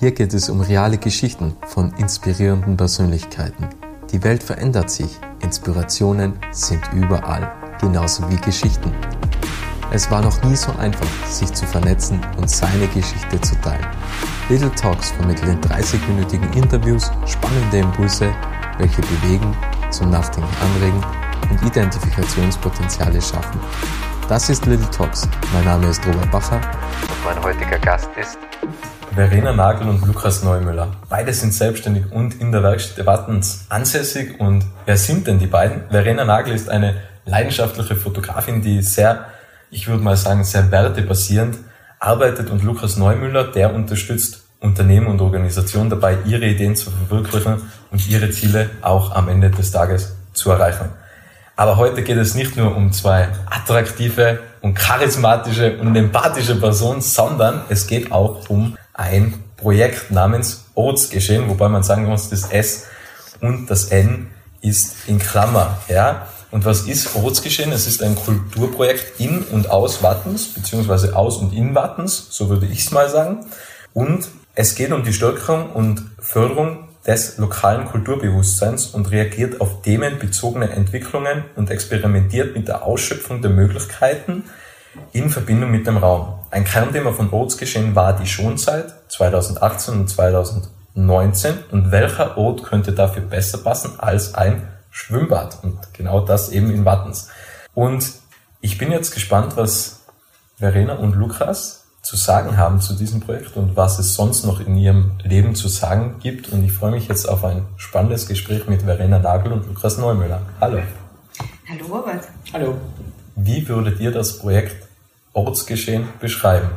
Hier geht es um reale Geschichten von inspirierenden Persönlichkeiten. Die Welt verändert sich, Inspirationen sind überall, genauso wie Geschichten. Es war noch nie so einfach, sich zu vernetzen und seine Geschichte zu teilen. Little Talks vermitteln 30-minütigen Interviews spannende Impulse, welche bewegen, zum Nachdenken anregen und Identifikationspotenziale schaffen. Das ist Little Talks. Mein Name ist Robert Bacher und mein heutiger Gast ist Verena Nagel und Lukas Neumüller. Beide sind selbstständig und in der Werkstatt Wattens ansässig. Und wer sind denn die beiden? Verena Nagel ist eine leidenschaftliche Fotografin, die sehr, ich würde mal sagen, sehr wertebasierend arbeitet und Lukas Neumüller, der unterstützt Unternehmen und Organisationen dabei, ihre Ideen zu verwirklichen und ihre Ziele auch am Ende des Tages zu erreichen. Aber heute geht es nicht nur um zwei attraktive und charismatische und empathische Personen, sondern es geht auch um ein Projekt namens Oats geschehen, wobei man sagen muss, das S und das N ist in Klammer. Ja? Und was ist Oats geschehen? Es ist ein Kulturprojekt in und aus Wattens, beziehungsweise aus und in Wattens, so würde ich es mal sagen. Und es geht um die Stärkung und Förderung des lokalen Kulturbewusstseins und reagiert auf themenbezogene Entwicklungen und experimentiert mit der Ausschöpfung der Möglichkeiten in Verbindung mit dem Raum. Ein Kernthema von Ortsgeschehen war die Schonzeit 2018 und 2019 und welcher Ort könnte dafür besser passen als ein Schwimmbad und genau das eben in Wattens. Und ich bin jetzt gespannt, was Verena und Lukas zu sagen haben zu diesem Projekt und was es sonst noch in ihrem Leben zu sagen gibt. Und ich freue mich jetzt auf ein spannendes Gespräch mit Verena Nagel und Lukas Neumüller. Hallo. Hallo Robert. Hallo. Wie würdet ihr das Projekt Ortsgeschehen beschreiben?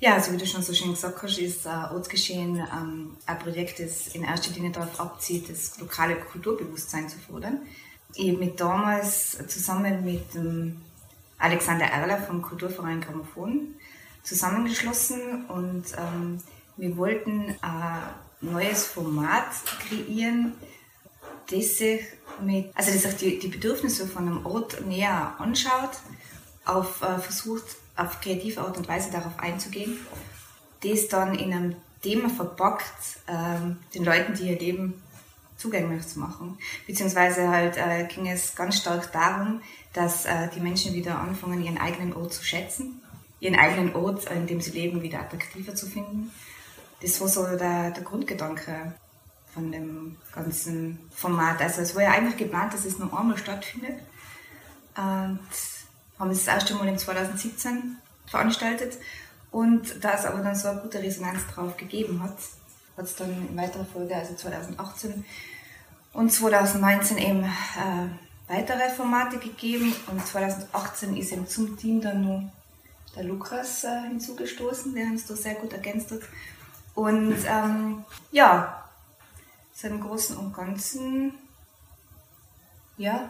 Ja, also wie du schon so schön gesagt hast, ist äh, Ortsgeschehen ähm, ein Projekt, das in erster Linie darauf abzieht, das lokale Kulturbewusstsein zu fördern. Ich habe mich damals zusammen mit ähm, Alexander Erler vom Kulturverein Grammophon zusammengeschlossen und ähm, wir wollten ein neues Format kreieren, das sich mit, also das sich die, die Bedürfnisse von einem Ort näher anschaut, auf äh, versucht auf kreative Art und Weise darauf einzugehen, das dann in einem Thema verpackt, ähm, den Leuten, die ihr Leben zugänglich zu machen. Beziehungsweise halt äh, ging es ganz stark darum, dass äh, die Menschen wieder anfangen, ihren eigenen Ort zu schätzen ihren eigenen Ort, in dem sie leben, wieder attraktiver zu finden. Das war so der, der Grundgedanke von dem ganzen Format. Also es war ja eigentlich geplant, dass es nur einmal stattfindet. Und haben es das erste Mal im 2017 veranstaltet. Und da es aber dann so eine gute Resonanz drauf gegeben hat, hat es dann in weiterer Folge, also 2018 und 2019 eben äh, weitere Formate gegeben. Und 2018 ist eben zum Team dann nur der Lukas äh, hinzugestoßen, der uns da sehr gut ergänzt hat. Und ähm, ja, so im Großen und Ganzen, ja,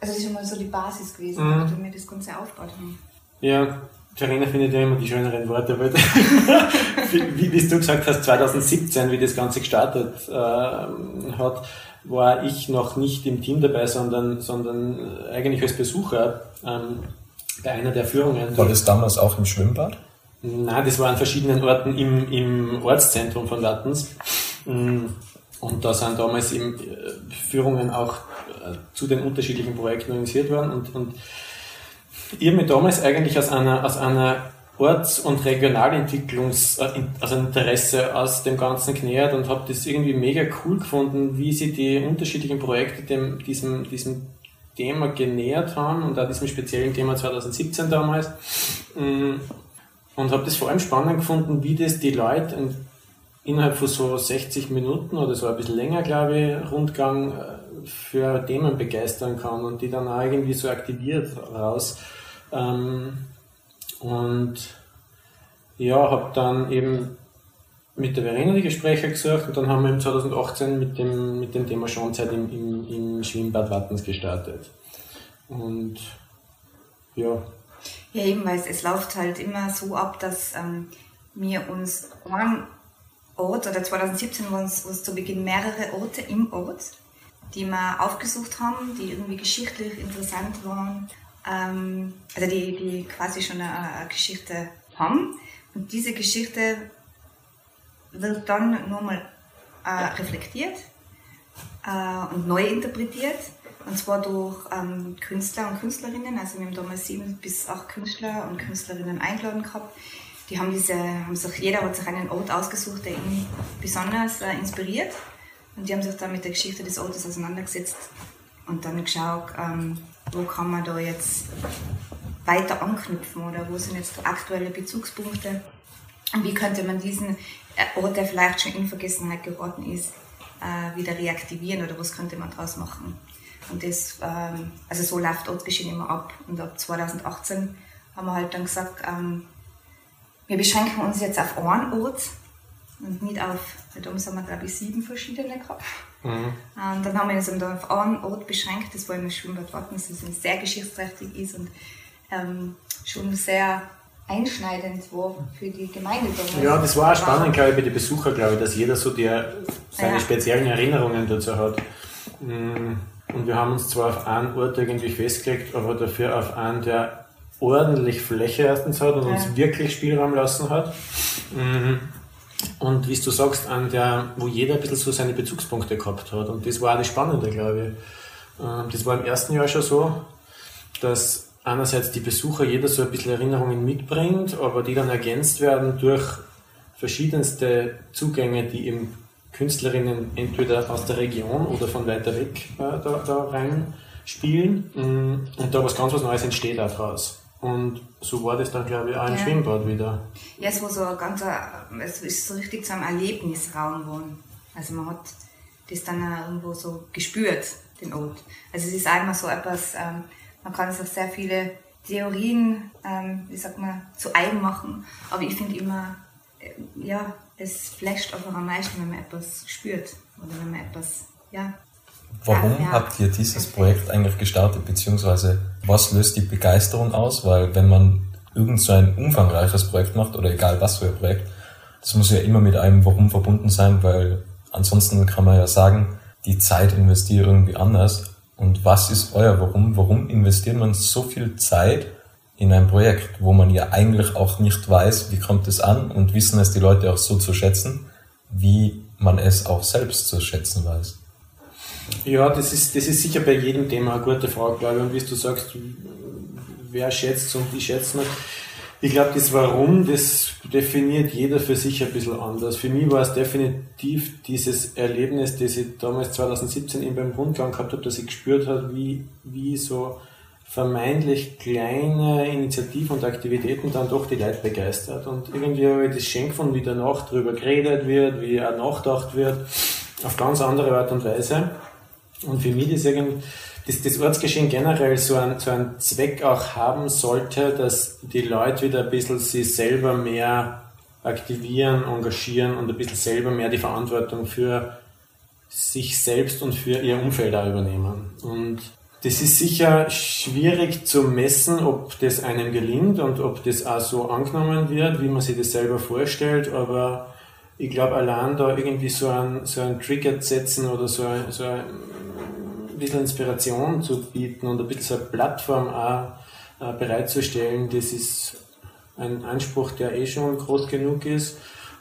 also das ist schon mal so die Basis gewesen, mhm. wo wir das Ganze aufgebaut haben. Ja, Verena findet ja immer die schöneren Worte, weil wie, wie du gesagt hast, 2017, wie das Ganze gestartet äh, hat, war ich noch nicht im Team dabei, sondern, sondern eigentlich als Besucher. Ähm, bei einer der Führungen. War das damals auch im Schwimmbad? Nein, das war an verschiedenen Orten im, im Ortszentrum von Wattens. Mm, und da sind damals eben äh, Führungen auch äh, zu den unterschiedlichen Projekten organisiert worden. Und, und ich habe mich damals eigentlich aus einer, aus einer Orts- und Regionalentwicklungs, äh, also Interesse aus dem Ganzen genähert und habe das irgendwie mega cool gefunden, wie sie die unterschiedlichen Projekte dem, diesem, diesem Thema genähert haben und auch diesem speziellen Thema 2017 damals. Mm, und habe das vor allem spannend gefunden, wie das die Leute innerhalb von so 60 Minuten oder so ein bisschen länger, glaube ich, Rundgang äh, für Themen begeistern kann und die dann auch irgendwie so aktiviert raus. Ähm, und ja, habe dann eben mit der Verena die Gespräche gesucht und dann haben wir im 2018 mit dem, mit dem Thema Schonzeit im, im, im Schwimmbad Wattens gestartet. Und ja. Ja, eben, weil es, es läuft halt immer so ab, dass ähm, wir uns einen Ort, oder 2017 waren es, es zu Beginn mehrere Orte im Ort, die wir aufgesucht haben, die irgendwie geschichtlich interessant waren, ähm, also die, die quasi schon eine, eine Geschichte haben. Und diese Geschichte wird dann nochmal äh, reflektiert äh, und neu interpretiert. Und zwar durch ähm, Künstler und Künstlerinnen. Also wir haben damals sieben bis acht Künstler und Künstlerinnen eingeladen gehabt. Die haben diese, haben sich, jeder hat sich einen Ort ausgesucht, der ihn besonders äh, inspiriert. Und die haben sich dann mit der Geschichte des Ortes auseinandergesetzt und dann geschaut, ähm, wo kann man da jetzt weiter anknüpfen oder wo sind jetzt aktuelle Bezugspunkte wie könnte man diesen Ort, der vielleicht schon in Vergessenheit geraten ist, äh, wieder reaktivieren oder was könnte man daraus machen. Und das, ähm, also so läuft Ortsgeschehen immer ab. Und ab 2018 haben wir halt dann gesagt, ähm, wir beschränken uns jetzt auf einen Ort und nicht auf, damals haben wir glaube ich sieben verschiedene gehabt. Mhm. Und dann haben wir uns dann auf einen Ort beschränkt, das war im Schwimmbad Wattens, das sehr geschichtsträchtig ist und ähm, schon sehr einschneidend war für die Gemeinde. Ja, das war auch spannend, glaube ich, bei den Besuchern, glaube ich, dass jeder so die, seine ja. speziellen Erinnerungen dazu hat. Mm, und wir haben uns zwar auf einen Ort irgendwie festgelegt, aber dafür auf einen, der ordentlich Fläche erstens hat und ja. uns wirklich Spielraum lassen hat. Mm, und wie du sagst, an der, wo jeder ein bisschen so seine Bezugspunkte gehabt hat. Und das war auch das Spannende, glaube ich. Ähm, das war im ersten Jahr schon so, dass einerseits die Besucher jeder so ein bisschen Erinnerungen mitbringt, aber die dann ergänzt werden durch verschiedenste Zugänge, die eben Künstlerinnen entweder aus der Region oder von weiter weg äh, da, da rein spielen mm, und da was ganz was Neues entsteht auch draus. Und so war das dann, glaube ich, auch im ja. Schwimmbad wieder. Ja, es war so ein ganzer, es ist so richtig zu einem Erlebnisraum geworden. Also man hat das dann auch irgendwo so gespürt, den Ort. Also es ist einmal so etwas, ähm, man kann sich sehr viele Theorien, ähm, wie sagt man, zu eigen machen. Aber ich finde immer, äh, ja, es flasht einfach am meisten, wenn man etwas spürt oder wenn man etwas, ja. Warum ja, habt ihr dieses Projekt eigentlich gestartet, beziehungsweise was löst die Begeisterung aus? Weil wenn man irgend so ein umfangreiches Projekt macht oder egal was für ein Projekt, das muss ja immer mit einem Warum verbunden sein, weil ansonsten kann man ja sagen, die Zeit investiere irgendwie anders. Und was ist euer Warum? Warum investiert man so viel Zeit in ein Projekt, wo man ja eigentlich auch nicht weiß, wie kommt es an und wissen es die Leute auch so zu schätzen, wie man es auch selbst zu schätzen weiß? Ja, das ist, das ist sicher bei jedem Thema eine gute Frage, glaube ich. Und wie du sagst, wer schätzt und wie schätzt man? Ich glaube, das Warum, das definiert jeder für sich ein bisschen anders. Für mich war es definitiv dieses Erlebnis, das ich damals 2017 eben beim Rundgang gehabt habe, dass ich gespürt habe, wie, wie so vermeintlich kleine Initiativen und Aktivitäten dann doch die Leute begeistert. Und irgendwie habe ich das schön gefunden, wie danach darüber geredet wird, wie auch nachgedacht wird, auf ganz andere Art und Weise. Und für mich ist irgendwie das, das Ortsgeschehen generell so einen, so einen Zweck auch haben sollte, dass die Leute wieder ein bisschen sich selber mehr aktivieren, engagieren und ein bisschen selber mehr die Verantwortung für sich selbst und für ihr Umfeld auch übernehmen. Und das ist sicher schwierig zu messen, ob das einem gelingt und ob das auch so angenommen wird, wie man sich das selber vorstellt, aber ich glaube, allein da irgendwie so ein, so ein Trigger setzen oder so ein, so ein bisschen Inspiration zu bieten und ein bisschen so eine Plattform auch äh, bereitzustellen, das ist ein Anspruch, der eh schon groß genug ist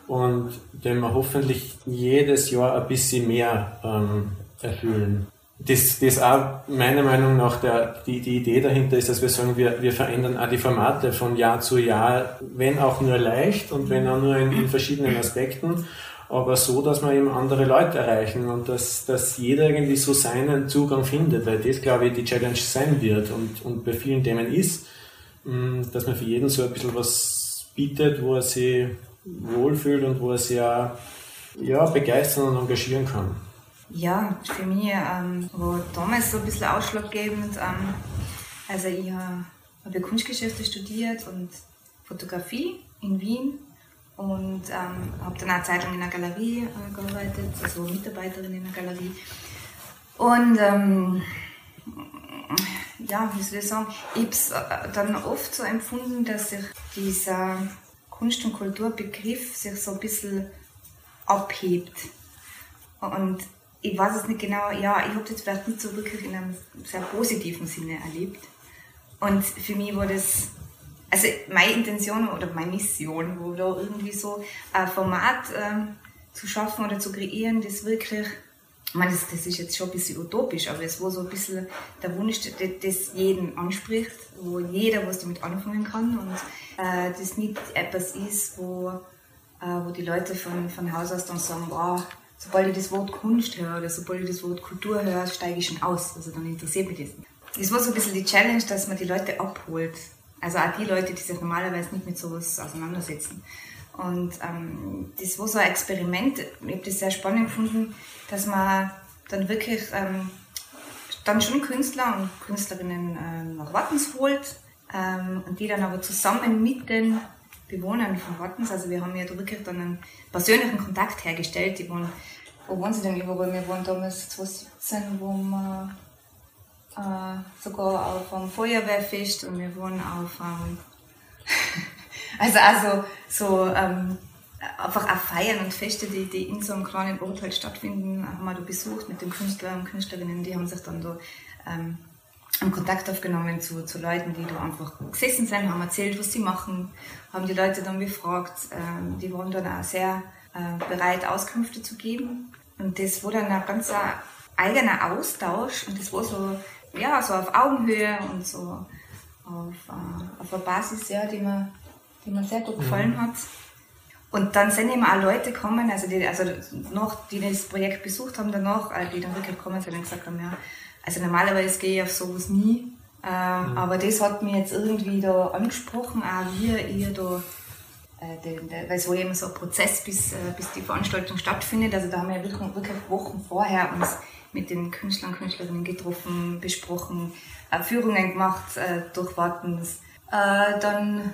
und den wir hoffentlich jedes Jahr ein bisschen mehr ähm, erfüllen. Das, das auch meiner Meinung nach der, die, die Idee dahinter ist, dass wir sagen, wir, wir verändern auch die Formate von Jahr zu Jahr, wenn auch nur leicht und wenn auch nur in, in verschiedenen Aspekten aber so, dass wir eben andere Leute erreichen und dass, dass jeder irgendwie so seinen Zugang findet, weil das, glaube ich, die Challenge sein wird und, und bei vielen Themen ist, mm, dass man für jeden so ein bisschen was bietet, wo er sich wohlfühlt und wo er sich auch ja, begeistern und engagieren kann. Ja, für mich ähm, war damals so ein bisschen ausschlaggebend. Ähm, also ich habe Kunstgeschäfte studiert und Fotografie in Wien und ähm, habe dann auch Zeit lang in einer Galerie äh, gearbeitet, also Mitarbeiterin in einer Galerie. Und ähm, ja, wie soll ich sagen, ich habe es äh, dann oft so empfunden, dass sich dieser Kunst- und Kulturbegriff sich so ein bisschen abhebt. Und ich weiß es nicht genau, ja, ich habe das vielleicht nicht so wirklich in einem sehr positiven Sinne erlebt. Und für mich war das, also meine Intention oder meine Mission, wo da irgendwie so ein Format ähm, zu schaffen oder zu kreieren, das wirklich, ich meine, das, das ist jetzt schon ein bisschen utopisch, aber es war so ein bisschen der Wunsch, das, jeden anspricht, wo jeder was damit anfangen kann und äh, das nicht etwas ist, wo, äh, wo die Leute von, von Haus aus dann sagen, wow, sobald ich das Wort Kunst höre oder sobald ich das Wort Kultur höre, steige ich schon aus. Also dann interessiert mich das. Das war so ein bisschen die Challenge, dass man die Leute abholt. Also auch die Leute, die sich normalerweise nicht mit sowas auseinandersetzen. Und ähm, das war so ein Experiment. Ich habe das sehr spannend gefunden, dass man dann wirklich ähm, dann schon Künstler und Künstlerinnen äh, nach Wattens holt ähm, und die dann aber zusammen mit den Bewohnern von Wattens, also wir haben ja da wirklich dann einen persönlichen Kontakt hergestellt. Die wohnen, wo wohnen sie denn überall? Wir waren damals 2017, wo wir äh, sogar auf einem Feuerwehrfest und wir waren auf einem, also also so ähm, einfach auch Feiern und Feste, die, die in so einem kleinen Ort halt stattfinden, haben wir da besucht mit den Künstlern und Künstlerinnen, die haben sich dann da ähm, Kontakt aufgenommen zu, zu Leuten, die da einfach gesessen sind, haben erzählt, was sie machen, haben die Leute dann befragt. Ähm, die waren dann auch sehr äh, bereit, Auskünfte zu geben. Und das war dann ein ganz eigener Austausch und das war so, ja, so auf Augenhöhe und so auf, äh, auf einer Basis, ja, die mir, die mir sehr gut gefallen mhm. hat. Und dann sind eben auch Leute gekommen, also die, also noch, die das Projekt besucht haben danach, äh, die dann wirklich gekommen sind und gesagt haben, ja, also normalerweise gehe ich auf sowas nie, äh, mhm. aber das hat mich jetzt irgendwie da angesprochen, auch wie ihr da, äh, den, der, weil es war eben so ein Prozess, bis, äh, bis die Veranstaltung stattfindet. Also da haben wir wirklich, wirklich Wochen vorher uns mit den Künstlern und Künstlerinnen getroffen, besprochen, äh, Führungen gemacht äh, durch Wartens, äh, dann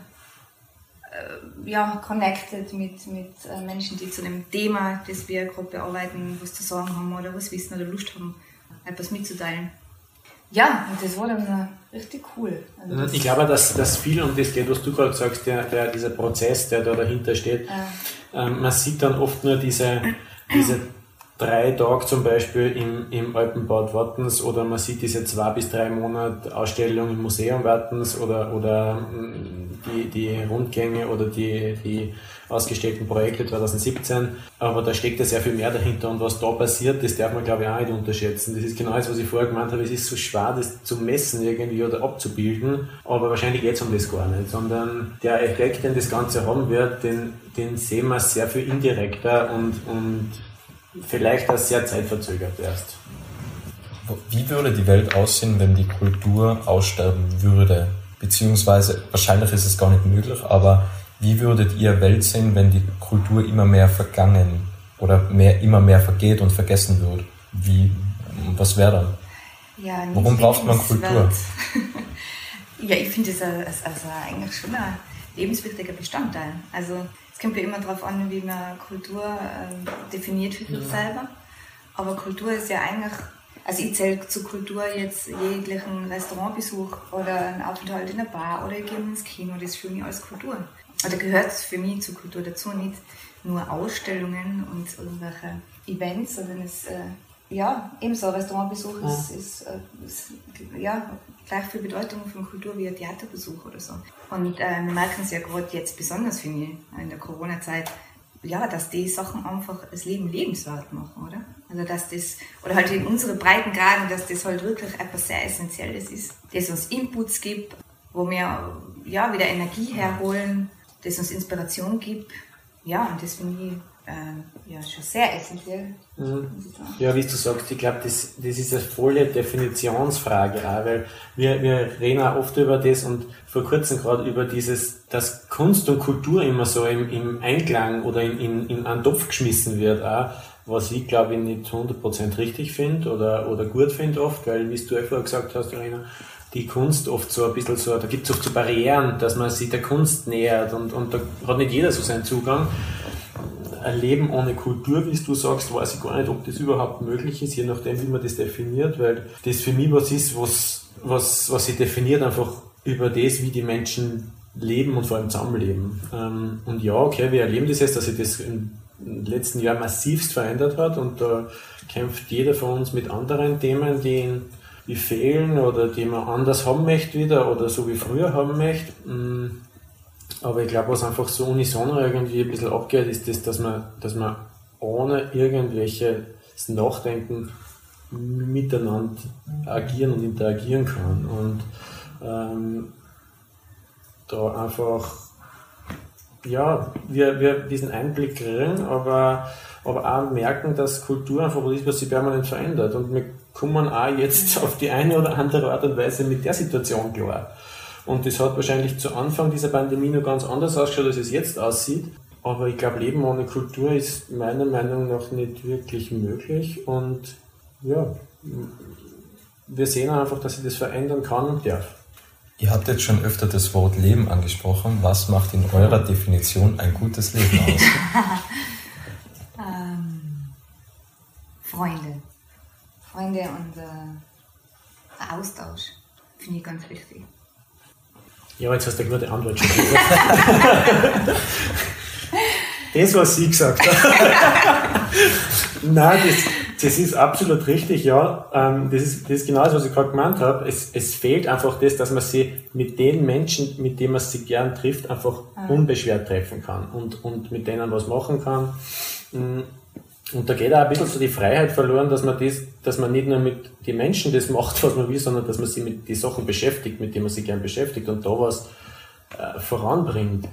ja, connected mit, mit Menschen, die zu dem Thema, das wir gerade bearbeiten, was zu sagen haben oder was wissen oder Lust haben etwas mitzuteilen. Ja, und das war dann äh, richtig cool. Also ich glaube, dass, dass viel, und das geht, was du gerade sagst, der, der, dieser Prozess, der da dahinter steht, ja. ähm, man sieht dann oft nur diese, diese drei Tage zum Beispiel im, im Alpenbad Wattens oder man sieht diese zwei bis drei Monate Ausstellung im Museum Wattens oder, oder mm, die, die Rundgänge oder die, die ausgestellten Projekte 2017. Aber da steckt ja sehr viel mehr dahinter und was da passiert, das darf man glaube ich auch nicht unterschätzen. Das ist genau das, was ich vorher gemeint habe. Es ist so schwer, das zu messen irgendwie oder abzubilden, aber wahrscheinlich geht es um das gar nicht, sondern der Effekt, den das Ganze haben wird, den, den sehen wir sehr viel indirekter und, und vielleicht auch sehr zeitverzögert erst. Wie würde die Welt aussehen, wenn die Kultur aussterben würde? Beziehungsweise, wahrscheinlich ist es gar nicht möglich, aber wie würdet ihr Welt sehen, wenn die Kultur immer mehr vergangen oder mehr, immer mehr vergeht und vergessen wird? Wie, was wäre dann? Ja, Warum braucht man Kultur? ja, ich finde es also, also eigentlich schon ein lebenswichtiger Bestandteil. Also es kommt ja immer darauf an, wie man Kultur äh, definiert für sich ja. selber. Aber Kultur ist ja eigentlich, also ich zähle zu Kultur jetzt jeglichen Restaurantbesuch oder einen Aufenthalt in der Bar oder ich gehe ins Kino, das ist für mich alles Kultur. Oder gehört für mich zur Kultur dazu, nicht nur Ausstellungen und irgendwelche Events, sondern es, äh, ja, ebenso Restaurantbesuch ja. ist, ist, äh, ist, ja, gleich viel Bedeutung von Kultur wie ein Theaterbesuch oder so. Und äh, wir merken es ja gerade jetzt besonders, finde ich, in der Corona-Zeit, ja, dass die Sachen einfach das Leben lebenswert machen, oder? Also dass das, oder halt in unseren Breitengraden, dass das halt wirklich etwas sehr Essentielles ist, das uns Inputs gibt, wo wir ja wieder Energie herholen, das uns Inspiration gibt. Ja, und das finde ich äh, ja, schon sehr essentiell. Mhm. Ja, wie du sagst, ich glaube, das, das ist eine volle Definitionsfrage auch, weil wir, wir reden auch oft über das und vor kurzem gerade über dieses, dass Kunst und Kultur immer so im, im Einklang oder in, in, in einen Topf geschmissen wird auch, was ich glaube ich nicht 100% richtig finde oder, oder gut finde oft, weil wie du ja vorher gesagt hast, Arena, die Kunst oft so ein bisschen so, da gibt es oft so Barrieren, dass man sich der Kunst nähert und, und da hat nicht jeder so seinen Zugang. Ein Leben ohne Kultur, wie du sagst, weiß ich gar nicht, ob das überhaupt möglich ist, je nachdem, wie man das definiert, weil das für mich was ist, was, was, was sich definiert einfach über das, wie die Menschen leben und vor allem zusammenleben. Ähm, und ja, okay, wir erleben das jetzt, dass sich das im letzten Jahr massivst verändert hat und da kämpft jeder von uns mit anderen Themen, die ihn die fehlen oder die man anders haben möchte wieder oder so wie früher haben möchte. Aber ich glaube, was einfach so unisono irgendwie ein bisschen abgeht, ist das, dass man, dass man ohne irgendwelches Nachdenken miteinander agieren und interagieren kann. Und ähm, da einfach, ja, wir, wir diesen Einblick kriegen, aber, aber auch merken, dass Kultur einfach was ist, was sich permanent verändert. Und wir kommen auch jetzt auf die eine oder andere Art und Weise mit der Situation klar. Und das hat wahrscheinlich zu Anfang dieser Pandemie noch ganz anders ausgeschaut, als es jetzt aussieht. Aber ich glaube, Leben ohne Kultur ist meiner Meinung nach nicht wirklich möglich. Und ja, wir sehen einfach, dass sich das verändern kann und darf. Ihr habt jetzt schon öfter das Wort Leben angesprochen. Was macht in eurer Definition ein gutes Leben aus? ähm, Freunde. Freunde und äh, Austausch finde ich ganz wichtig. Ja, jetzt hast du eine gute Antwort schon. das, was sie gesagt hat. Nein, das, das ist absolut richtig, ja. Ähm, das, ist, das ist genau das, was ich gerade gemeint habe. Es, es fehlt einfach das, dass man sie mit den Menschen, mit denen man sie gern trifft, einfach ah. unbeschwert treffen kann und, und mit denen was machen kann. Und da geht auch ein bisschen so die Freiheit verloren, dass man das, dass man nicht nur mit den Menschen das macht, was man will, sondern dass man sich mit den Sachen beschäftigt, mit denen man sich gern beschäftigt und da was äh, voranbringt.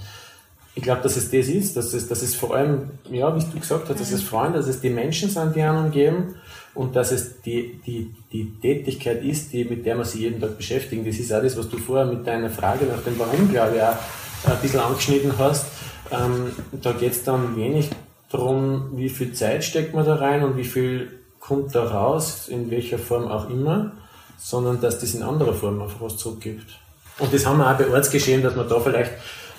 Ich glaube, dass es das ist, dass es, dass es vor allem, ja, wie du gesagt hast, dass es Freunde, dass es die Menschen sind, die einen umgeben und dass es die, die, die Tätigkeit ist, die, mit der man sich jeden Tag beschäftigt. Das ist auch das, was du vorher mit deiner Frage nach dem Warum, glaube ich, auch ein bisschen angeschnitten hast. Ähm, da geht es dann wenig darum, wie viel Zeit steckt man da rein und wie viel kommt da raus, in welcher Form auch immer, sondern dass das in anderer Form einfach was zurückgibt. Und das haben wir auch bei Ortsgeschehen, dass wir da vielleicht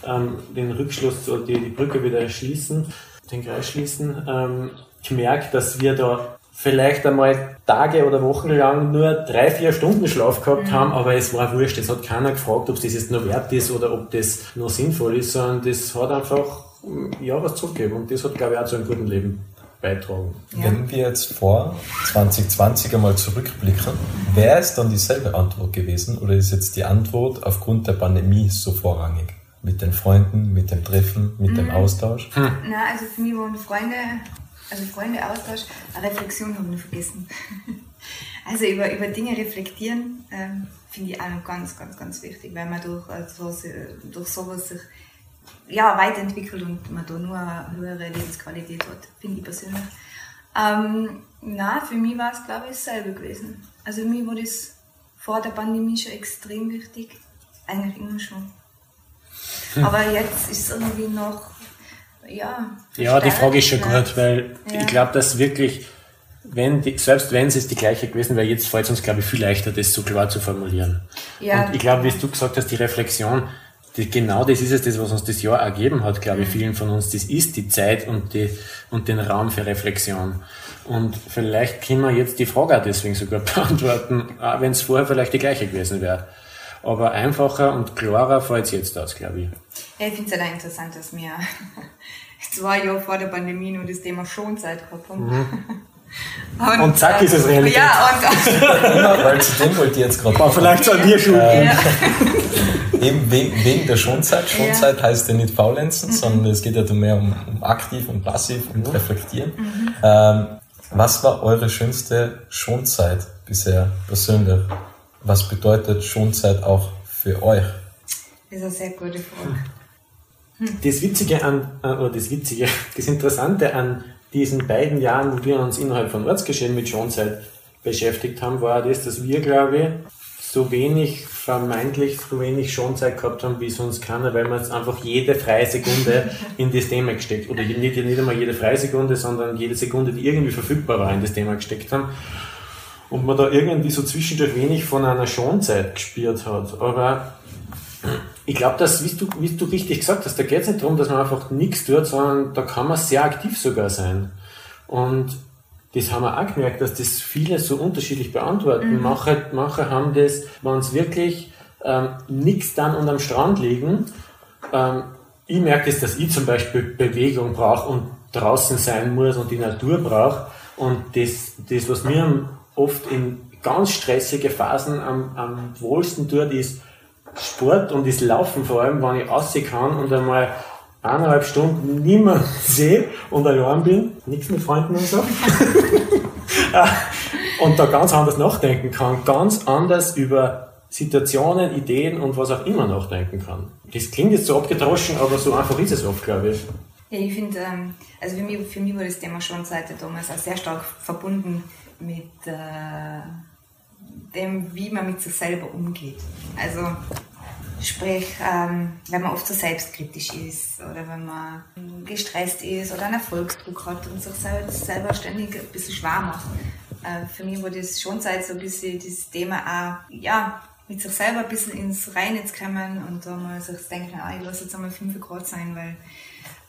ähm, den Rückschluss oder die, die Brücke wieder schließen, den Kreis schließen. Ähm, ich merke, dass wir da vielleicht einmal Tage oder Wochen lang nur drei, vier Stunden Schlaf gehabt mhm. haben, aber es war wurscht. Es hat keiner gefragt, ob das jetzt noch wert ist oder ob das noch sinnvoll ist, sondern das hat einfach ja, was zurückgeben. Und das hat, glaube ich, auch zu einem guten Leben beitragen. Ja. Wenn wir jetzt vor 2020 einmal zurückblicken, wäre es dann dieselbe Antwort gewesen oder ist jetzt die Antwort aufgrund der Pandemie so vorrangig? Mit den Freunden, mit dem Treffen, mit mhm. dem Austausch? Hm. Nein, also für mich waren Freunde, also Freunde, Austausch, eine Reflexion haben wir vergessen. also über, über Dinge reflektieren ähm, finde ich auch noch ganz, ganz, ganz wichtig, weil man durch, also, durch sowas sich ja, weiterentwickelt und man da nur eine höhere Lebensqualität hat, finde ich persönlich. Ähm, na, für mich war es, glaube ich, dasselbe gewesen. Also für mich war das vor der Pandemie schon extrem wichtig. Eigentlich immer schon. Hm. Aber jetzt ist es irgendwie noch, ja. Ja, die Frage ist schon gut, weil ja. ich glaube, dass wirklich, wenn die, selbst wenn es die gleiche gewesen wäre, jetzt fällt es uns, glaube ich, viel leichter, das so klar zu formulieren. Ja, und ich glaube, wie du gesagt hast, die Reflexion, die, genau das ist es, das, was uns das Jahr ergeben hat, glaube ich, mhm. vielen von uns. Das ist die Zeit und, die, und den Raum für Reflexion. Und vielleicht können wir jetzt die Frage auch deswegen sogar beantworten, auch wenn es vorher vielleicht die gleiche gewesen wäre. Aber einfacher und klarer fällt es jetzt aus, glaube ich. Ja, ich finde es ja interessant, dass wir zwei Jahre vor der Pandemie nur das Thema Schonzeit gehabt haben. Mhm. Und, und, zack ist es Realität. Ja, und ja, weil zu dem wollte ich jetzt gerade. Aber vielleicht an dir schon. Ähm, ja. Eben wegen, wegen der Schonzeit. Schonzeit ja. heißt ja nicht faulenzen, mhm. sondern es geht ja mehr um, um aktiv und passiv und mhm. reflektieren. Mhm. Ähm, was war eure schönste Schonzeit bisher persönlich? Was bedeutet Schonzeit auch für euch? Das ist eine sehr gute Frage. Hm. Das Witzige an, äh, oder das Witzige, das Interessante an diesen beiden Jahren, wo wir uns innerhalb von Ortsgeschehen mit Schonzeit beschäftigt haben, war das, dass wir, glaube ich, so wenig, vermeintlich wenig Schonzeit gehabt haben wie sonst keiner, weil wir einfach jede freie Sekunde in das Thema gesteckt, oder nicht, nicht einmal jede freie Sekunde, sondern jede Sekunde, die irgendwie verfügbar war, in das Thema gesteckt haben. und man da irgendwie so zwischendurch wenig von einer Schonzeit gespürt hat. Aber ich glaube, dass, wie du, wie du richtig gesagt hast, da geht es nicht darum, dass man einfach nichts tut, sondern da kann man sehr aktiv sogar sein. Und das haben wir auch gemerkt, dass das viele so unterschiedlich beantworten. Mhm. Manche, manche haben das, wenn es wirklich ähm, nichts dann unterm Strand liegen. Ähm, ich merke es, dass ich zum Beispiel Bewegung brauche und draußen sein muss und die Natur brauche. Und das, das was mir oft in ganz stressige Phasen am, am wohlsten tut, ist Sport und das Laufen vor allem, wenn ich aussehen kann und einmal eineinhalb Stunden niemand sehe und allein bin, nichts mit Freunden und so. und da ganz anders nachdenken kann, ganz anders über Situationen, Ideen und was auch immer nachdenken kann. Das klingt jetzt so abgedroschen, aber so einfach ist es oft, glaube ich. Ja, ich finde, ähm, also für mich, für mich war das Thema schon seit damals auch sehr stark verbunden mit äh, dem, wie man mit sich selber umgeht. Also Sprich, ähm, wenn man oft so selbstkritisch ist oder wenn man gestresst ist oder einen Erfolgsdruck hat und sich selber ständig ein bisschen schwer macht. Äh, für mich war das schon seit so ein bisschen das Thema auch, ja, mit sich selber ein bisschen ins Reine zu kommen und da mal sich denken, ah, ich lasse jetzt einmal 5 Grad sein, weil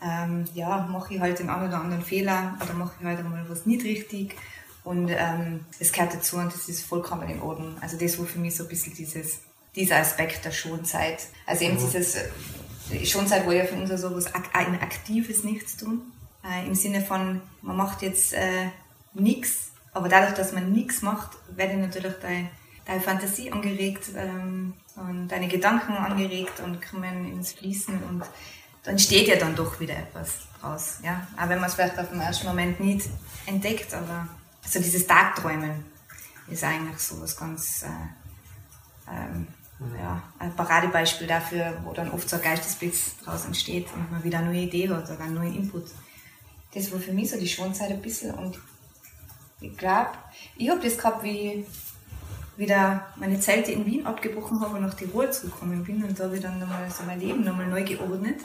ähm, ja, mache ich halt den einen oder anderen Fehler oder mache ich halt einmal was nicht richtig und ähm, es gehört dazu und das ist vollkommen in Ordnung. Also das war für mich so ein bisschen dieses dieser Aspekt der Schonzeit. Also eben mhm. dieses äh, Schonzeit war ja für uns so was ein aktives Nichtstun. Äh, Im Sinne von, man macht jetzt äh, nichts, aber dadurch, dass man nichts macht, werde natürlich deine, deine Fantasie angeregt ähm, und deine Gedanken angeregt und kommen ins Fließen und dann steht ja dann doch wieder etwas raus. Ja? Auch wenn man es vielleicht auf den ersten Moment nicht entdeckt, aber so dieses Tagträumen ist eigentlich so was ganz äh, ähm, ja, ein Paradebeispiel dafür, wo dann oft so ein Geistesblitz draus entsteht und man wieder eine neue Idee hat oder einen neuen Input. Das war für mich so die Schonzeit ein bisschen und ich glaube, ich habe das gehabt, wie ich wieder meine Zelte in Wien abgebrochen habe und nach Tirol zurückgekommen bin und da habe ich dann nochmal so mein Leben nochmal neu geordnet.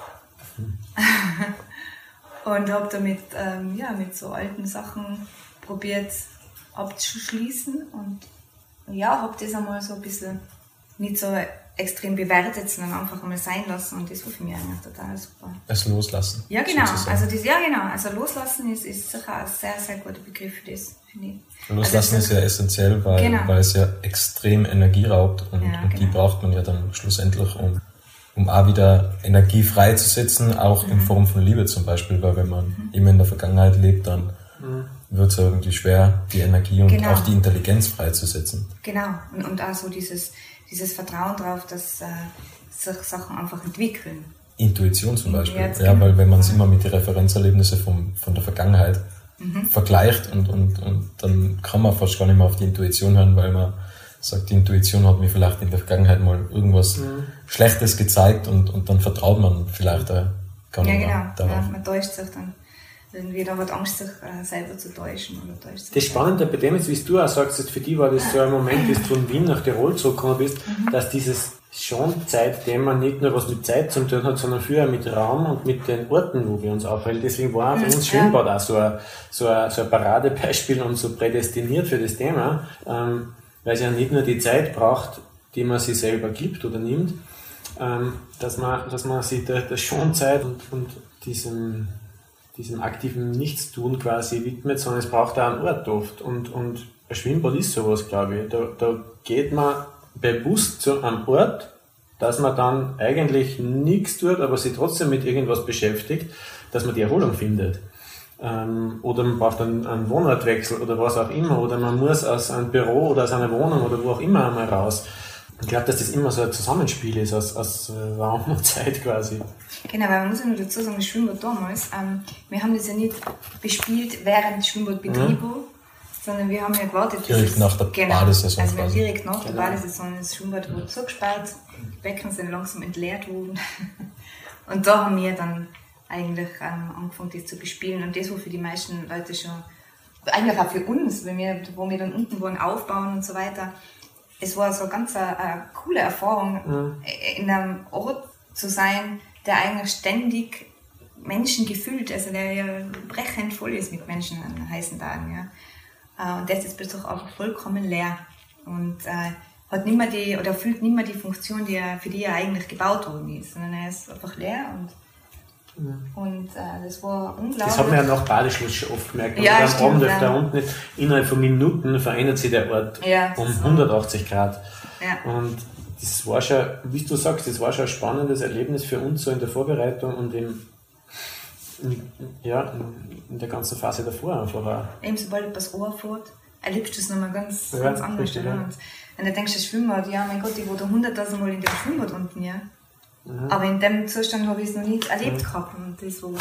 und habe damit ähm, ja, mit so alten Sachen probiert abzuschließen und ja, habe das einmal so ein bisschen nicht so extrem bewertet, sondern einfach mal sein lassen und das war für mich eigentlich total super. Es loslassen. Ja, genau. Also das, ja, genau. Also loslassen ist, ist sicher ein sehr, sehr guter Begriff für das, finde ich. Loslassen also, ist ja essentiell, weil, genau. weil es ja extrem Energie raubt und, ja, und genau. die braucht man ja dann schlussendlich, um, um auch wieder Energie freizusetzen, auch mhm. in Form von Liebe zum Beispiel, weil wenn man mhm. immer in der Vergangenheit lebt, dann mhm. wird es ja irgendwie schwer, die Energie und genau. auch die Intelligenz freizusetzen. Genau. Und, und auch so dieses, dieses Vertrauen darauf, dass äh, sich Sachen einfach entwickeln. Intuition zum Beispiel. Ja, ja weil wenn man es immer mit den Referenzerlebnissen vom, von der Vergangenheit mhm. vergleicht und, und, und dann kann man fast gar nicht mehr auf die Intuition hören, weil man sagt, die Intuition hat mir vielleicht in der Vergangenheit mal irgendwas mhm. Schlechtes gezeigt und, und dann vertraut man vielleicht da gar nicht ja, genau. darauf. Ja, man täuscht sich dann. Jeder hat Angst, sich äh, selber zu täuschen. Oder täuscht das Spannende bei dem ist, wie du auch sagst, für dich war das so ein Moment, wie du von Wien nach Tirol zurückgekommen bist, mhm. dass dieses schon Zeitthema nicht nur was mit Zeit zu tun hat, sondern viel mit Raum und mit den Orten, wo wir uns aufhalten. Deswegen war für uns Schwimmbad auch so ein, so ein, so ein Paradebeispiel und so prädestiniert für das Thema, ähm, weil es ja nicht nur die Zeit braucht, die man sich selber gibt oder nimmt, ähm, dass man, dass man sich der, der Schonzeit und, und diesem diesem aktiven Nichtstun quasi widmet, sondern es braucht auch einen Ort oft. Und, und ein Schwimmbad ist sowas, glaube ich. Da, da geht man bewusst zu einem Ort, dass man dann eigentlich nichts tut, aber sich trotzdem mit irgendwas beschäftigt, dass man die Erholung findet. Ähm, oder man braucht einen, einen Wohnortwechsel oder was auch immer, oder man muss aus einem Büro oder aus einer Wohnung oder wo auch immer einmal raus. Ich glaube, dass das immer so ein Zusammenspiel ist aus, aus äh, Raum und Zeit quasi. Genau, weil man muss ja nur dazu sagen, das Schwimmbad damals, ähm, wir haben das ja nicht bespielt während Schwimmbadbetrieb, mhm. sondern wir haben ja gewartet. Direkt nach der genau, Badesaison. Also wir haben direkt nach der genau. Badesaison das Schwimmbad wurde zugesperrt, die Becken sind langsam entleert worden. und da haben wir dann eigentlich ähm, angefangen, das zu bespielen. Und das war für die meisten Leute schon, eigentlich auch für uns, wenn wir, wo wir dann unten waren, aufbauen und so weiter. Es war so ganz eine, eine coole Erfahrung, mhm. in einem Ort zu sein, der eigentlich ständig Menschen gefüllt, also der ja brechend voll ist mit Menschen an heißen Tagen, ja. Äh, und das ist plötzlich einfach vollkommen leer. Und äh, hat nicht mehr die, oder erfüllt nicht mehr die Funktion, die er, für die er eigentlich gebaut worden ist, sondern er ist einfach leer und und äh, das war unglaublich. Das hat man ja nach Badeschluss schon oft gemerkt. Ja, Wenn man stimmt, ja. da unten ist, innerhalb von Minuten verändert sich der Ort Ja, um das war- 180 Grad. Ja. Und das war schon, wie du sagst, das war schon ein spannendes Erlebnis für uns so in der Vorbereitung und im, in, ja, in, der ganzen Phase davor einfach auch. Eben sobald etwas anfährt, erlebst du es nochmal ganz, Ja, ganz anders. richtig, ja. Und wenn du denkst, das Schwimmbad, ja mein Gott, ich war da hunderttausend Mal in dem Schwimmbad unten, ja. Mhm. Aber in dem Zustand habe ich es noch nie erlebt gehabt. Und das war,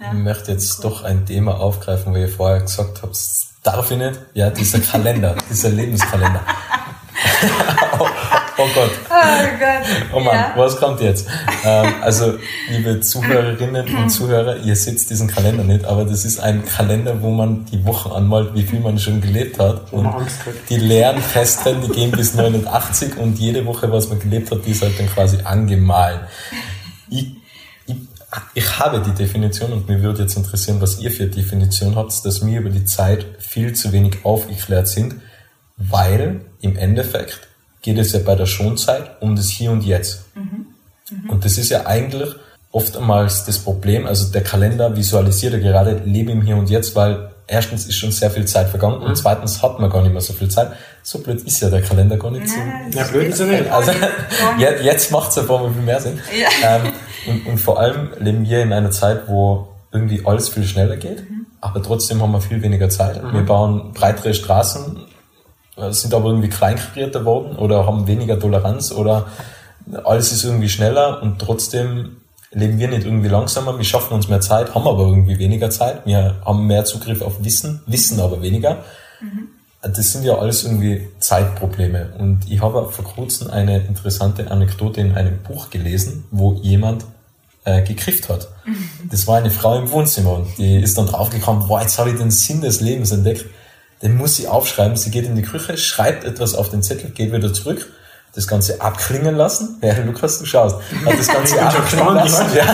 ja. Ich möchte jetzt doch ein Thema aufgreifen, wo ihr vorher gesagt habt, das darf ich nicht. Ja, dieser Kalender, dieser Lebenskalender. oh, oh Gott. Oh Gott. Oh Mann, ja. was kommt jetzt? Ähm, also, liebe Zuhörerinnen und Zuhörer, ihr seht diesen Kalender nicht, aber das ist ein Kalender, wo man die Wochen anmalt, wie viel man schon gelebt hat. Und die leeren Kästen, die gehen bis 89 und jede Woche, was man gelebt hat, die ist halt dann quasi angemalt. Ich, ich, ich habe die Definition und mir würde jetzt interessieren, was ihr für Definition habt, dass wir über die Zeit viel zu wenig aufgeklärt sind, weil im Endeffekt geht es ja bei der Schonzeit um das Hier und Jetzt. Und das ist ja eigentlich oftmals das Problem, also der Kalender visualisiert ja gerade Lebe im Hier und Jetzt, weil erstens ist schon sehr viel Zeit vergangen und zweitens hat man gar nicht mehr so viel Zeit. So blöd ist ja der Kalender gar nicht so. Ja, blöd ist er nicht. Also jetzt, jetzt macht es auf einmal viel mehr Sinn. Ja. Ähm, und, und vor allem leben wir in einer Zeit, wo irgendwie alles viel schneller geht, aber trotzdem haben wir viel weniger Zeit. Wir bauen breitere Straßen, sind aber irgendwie kleinkarierter worden oder haben weniger Toleranz oder alles ist irgendwie schneller und trotzdem leben wir nicht irgendwie langsamer, wir schaffen uns mehr Zeit, haben aber irgendwie weniger Zeit, wir haben mehr Zugriff auf Wissen, wissen aber weniger. Das sind ja alles irgendwie Zeitprobleme. Und ich habe vor kurzem eine interessante Anekdote in einem Buch gelesen, wo jemand äh, gekrifft hat. Das war eine Frau im Wohnzimmer und die ist dann draufgekommen, boah, jetzt habe ich den Sinn des Lebens entdeckt. Den muss sie aufschreiben. Sie geht in die Küche, schreibt etwas auf den Zettel, geht wieder zurück, das Ganze abklingen lassen. Ja, Lukas, du schaust. Hat das Ganze abklingen lassen. Ja,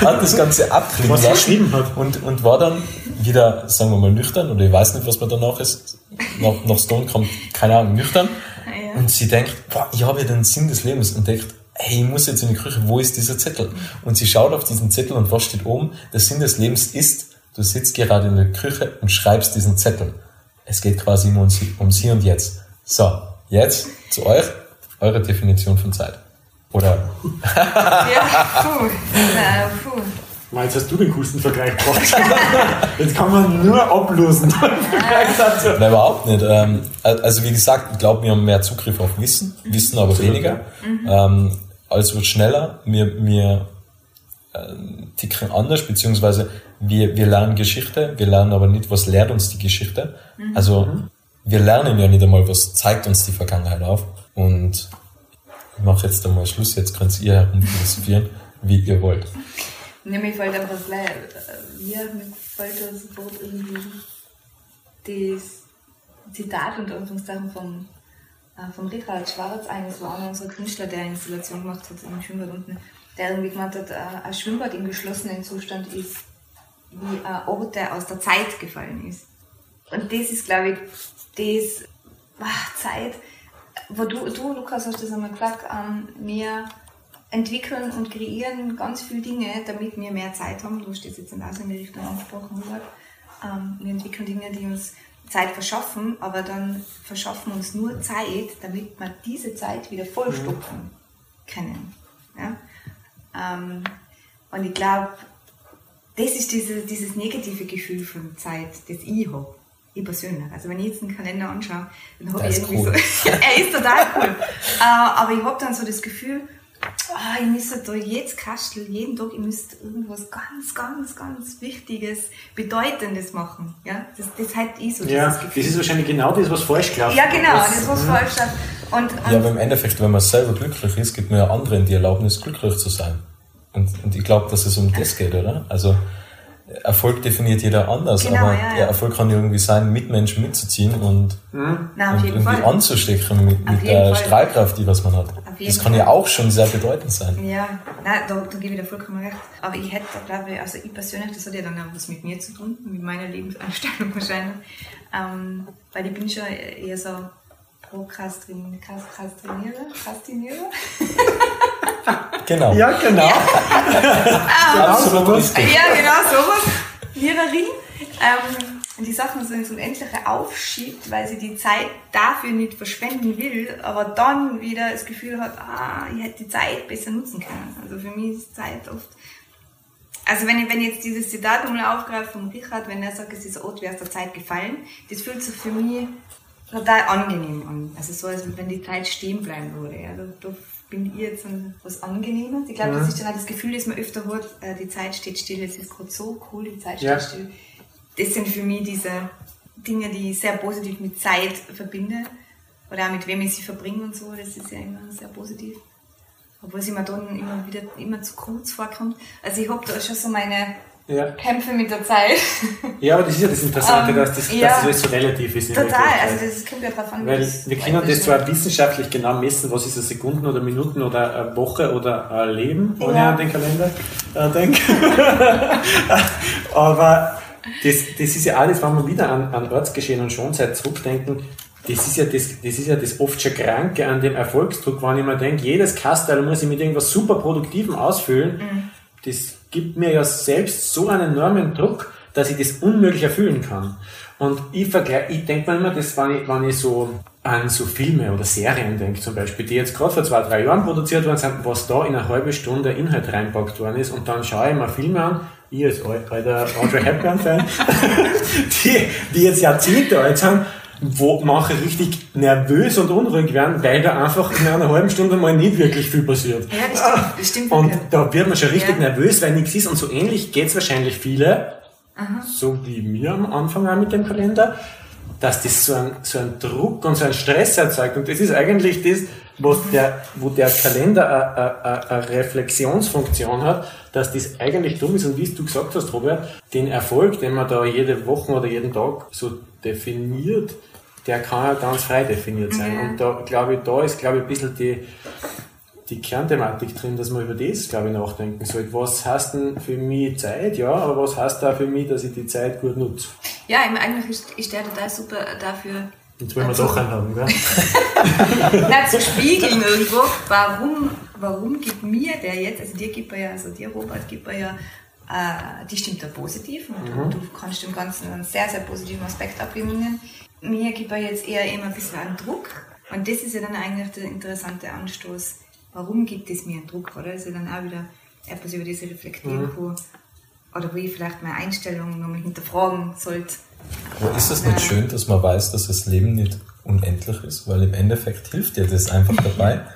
hat das Ganze abklingen Was sie lassen. geschrieben hat. Und, und war dann wieder, sagen wir mal, nüchtern, oder ich weiß nicht, was man danach ist. Nach, nach Stone kommt, keine Ahnung, nüchtern. Ja. Und sie denkt, boah, ich habe ja den Sinn des Lebens entdeckt. Hey, ich muss jetzt in die Küche, wo ist dieser Zettel? Und sie schaut auf diesen Zettel und was steht oben? Der Sinn des Lebens ist, du sitzt gerade in der Küche und schreibst diesen Zettel. Es geht quasi nur ums, ums Hier und Jetzt. So, jetzt zu euch, eure Definition von Zeit. Oder Ja, puh. Na, puh. Mal, jetzt hast du den coolsten Vergleich gebracht. jetzt kann man nur ablosen. Vergleich dazu. Nein, überhaupt nicht. Ähm, also wie gesagt, ich glaube, wir haben mehr Zugriff auf Wissen, Wissen aber Absolut, weniger. Ähm, alles wird schneller, wir, wir äh, ticken anders, beziehungsweise wir, wir lernen Geschichte, wir lernen aber nicht, was lehrt uns die Geschichte. Also wir lernen ja nicht einmal, was zeigt uns die Vergangenheit auf. Und ich mache jetzt einmal Schluss, jetzt könnt ihr herumphilosophieren, wie ihr wollt. Ja, mir fällt einfach gleich, äh, ja, mir fällt da sofort irgendwie das Zitat unter Anführungszeichen vom, äh, vom Richard Schwarz ein. Das war einer unserer Künstler, der eine Installation gemacht hat im Schwimmbad unten, der irgendwie gemeint hat, äh, ein Schwimmbad im geschlossenen Zustand ist wie ein Ort, der aus der Zeit gefallen ist. Und das ist, glaube ich, das ach, Zeit, wo du, du, Lukas, hast das einmal gesagt, ähm, wir entwickeln und kreieren ganz viele Dinge, damit wir mehr Zeit haben. Du hast das jetzt in die Richtung angesprochen. Ähm, wir entwickeln Dinge, die uns Zeit verschaffen, aber dann verschaffen uns nur Zeit, damit wir diese Zeit wieder vollstopfen können. Ja? Ähm, und ich glaube, das ist diese, dieses negative Gefühl von Zeit, das ich habe. Ich persönlich. Also wenn ich jetzt einen Kalender anschaue, dann habe ich irgendwie cool. so, er ist total cool. äh, aber ich habe dann so das Gefühl, ah, ich müsste da jetzt kasteln, jeden Tag, ich müsste irgendwas ganz, ganz, ganz Wichtiges, Bedeutendes machen. Ja, das, das hat ich so Ja, dieses das Gefühl. ist wahrscheinlich genau das, was falsch gelaufen ja, genau, Was- das was falsch ist. Und, und Ja, aber im Endeffekt, wenn man selber glücklich ist, gibt man ja anderen die Erlaubnis, glücklich zu sein. Und, und ich glaube, dass es um das geht, oder? Also Erfolg definiert jeder anders, Genau, aber ja, ja. der Erfolg kann ja irgendwie sein, Mitmenschen mitzuziehen und, na, auf und irgendwie Fall. anzustecken mit, mit der Fall. Strahlkraft, die was man hat. Das kann Fall. ja auch schon sehr bedeutend sein. Ja, nein, da, da gebe ich dir vollkommen recht. Aber ich hätte, glaube ich, also ich persönlich, das hat ja dann auch was mit mir zu tun, mit meiner Lebenseinstellung wahrscheinlich. ähm, weil ich bin schon eher so Prokrastinierer, Krastinierer. Genau. Ja, genau. Absolut richtig. Ja, genau, sowas. Lehrerin. Ähm, und die Sachen so ins Unendliche aufschiebt, weil sie die Zeit dafür nicht verschwenden will, aber dann wieder das Gefühl hat, ah, ich hätte die Zeit besser nutzen können. Also für mich ist Zeit oft. Also wenn ich, wenn ich jetzt dieses Zitat nochmal aufgreife von Richard, wenn er sagt, es ist Ort wie aus der Zeit gefallen, das fühlt sich für mich total angenehm an. Also so, als wenn die Zeit stehen bleiben würde. Ja. Da, da bin ich jetzt was Angenehmes. Ich glaube, das ist dann auch das Gefühl, das man öfter hat, äh, die Zeit steht still, es ist gerade so cool, die Zeit steht Ja. still. Das sind für mich diese Dinge, die ich sehr positiv mit Zeit verbinde. Oder auch mit wem ich sie verbringe und so, das ist ja immer sehr positiv. Obwohl es mir dann immer wieder immer zu kurz vorkommt. Also ich habe da schon so meine Ja. Kämpfe mit der Zeit. ja, aber das ist ja das Interessante, Ähm, dass, das, ja. dass das alles so relativ ist. Total, also das kommt ja drauf an. wie Weil wir können das zwar wissenschaftlich genau messen, was ist eine Sekunden oder Minuten oder eine Woche oder ein Leben, wenn Ja. an den Kalender äh, denke. Aber das, das ist ja alles, wenn wir wieder an, an Ortsgeschehen und Schonzeit zurückdenken, das ist, ja das, das ist ja das oft schon Kranke an dem Erfolgsdruck, wenn ich mir denke, jedes Kastel muss ich mit irgendwas super Produktivem ausfüllen. Das gibt mir ja selbst so einen enormen Druck, dass ich das unmöglich erfüllen kann. Und ich vergleiche, ich denke mir immer, das, wenn ich, wenn ich so an so Filme oder Serien denke zum Beispiel, die jetzt gerade vor zwei, drei Jahren produziert worden sind, was da in eine halbe Stunde Inhalt reinpackt worden ist und dann schaue ich mir Filme an, ich als al- alter Audrey Hepburn-Fan, die, die jetzt Jahrzehnte alt sind, wo manche richtig nervös und unruhig werden, weil da einfach in einer halben Stunde mal nicht wirklich viel passiert. Ja, das stimmt, das stimmt Und wirklich. da wird man schon richtig Ja. nervös, weil nichts ist. Und so ähnlich geht's wahrscheinlich viele, so wie mir am Anfang auch mit dem Kalender, dass das so ein, so ein Druck und so ein Stress erzeugt. Und das ist eigentlich das, was der, wo der Kalender eine Reflexionsfunktion hat, dass das eigentlich dumm ist. Und wie du gesagt hast, Robert, den Erfolg, den man da jede Woche oder jeden Tag so definiert, der kann ja ganz frei definiert sein. Ja. Und da glaube ich, da ist, glaube ich, ein bisschen die, die Kernthematik drin, dass man über das, glaube ich, nachdenken sollte. Was heißt denn für mich Zeit? Ja, aber was heißt da für mich, dass ich die Zeit gut nutze? Ja, eigentlich ist, der total super dafür, Jetzt wollen wir doch einen haben, gell? na, zu spiegeln irgendwo, warum, warum gibt mir der jetzt, also dir gibt er ja, also dir Robert gibt er ja, äh, die stimmt ja positiv und du, du kannst dem Ganzen einen sehr, sehr positiven Aspekt abgewinnen. Mir gibt er jetzt eher immer ein bisschen einen Druck und das ist ja dann eigentlich der interessante Anstoß. Warum gibt es mir einen Druck, oder? Ist ja dann auch wieder etwas, über das ich reflektieren kann oder wo ich vielleicht meine Einstellung nochmal hinterfragen sollte. Aber ist es nicht schön, dass man weiß, dass das Leben nicht unendlich ist? Weil im Endeffekt hilft dir das einfach dabei.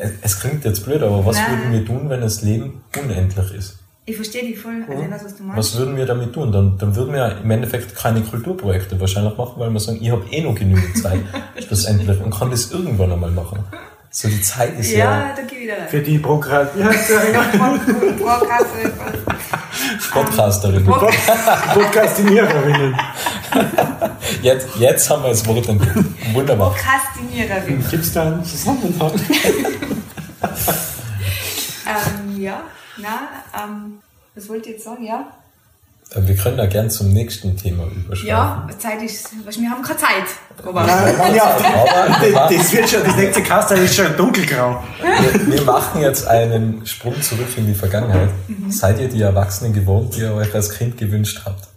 Es- Es klingt jetzt blöd, aber was Nein. würden wir tun, wenn das Leben unendlich ist? Ich verstehe dich voll, also ich weiß, was du meinst. Was würden wir damit tun? Dann, dann würden wir im Endeffekt keine Kulturprojekte wahrscheinlich machen, weil wir sagen, ich habe eh noch genügend Zeit, schlussendlich, und kann das irgendwann einmal machen. So die Zeit ist ja, Ja, da geh wieder rein. Für die Prokrat wie heißt der eigentlich? Vorkasse, Podcasterin. Pro- Podcastiniererinnen. Jetzt, jetzt haben wir das Wort entdeckt. Wunderbar. Prokrastiniererin. Gibt's da einen Zusammenhang? ähm, ja, na, ähm, was wollt ihr jetzt sagen? Ja? Äh, Wir können da gern zum nächsten Thema überschreiben. Ja, Zeit ist, wir haben keine Zeit. Aber Nein, ja. Aber Das, wird schon, das nächste Kastel ist schon dunkelgrau. wir, wir machen jetzt einen Sprung zurück in die Vergangenheit. Seid ihr die Erwachsenen geworden, die ihr euch als Kind gewünscht habt?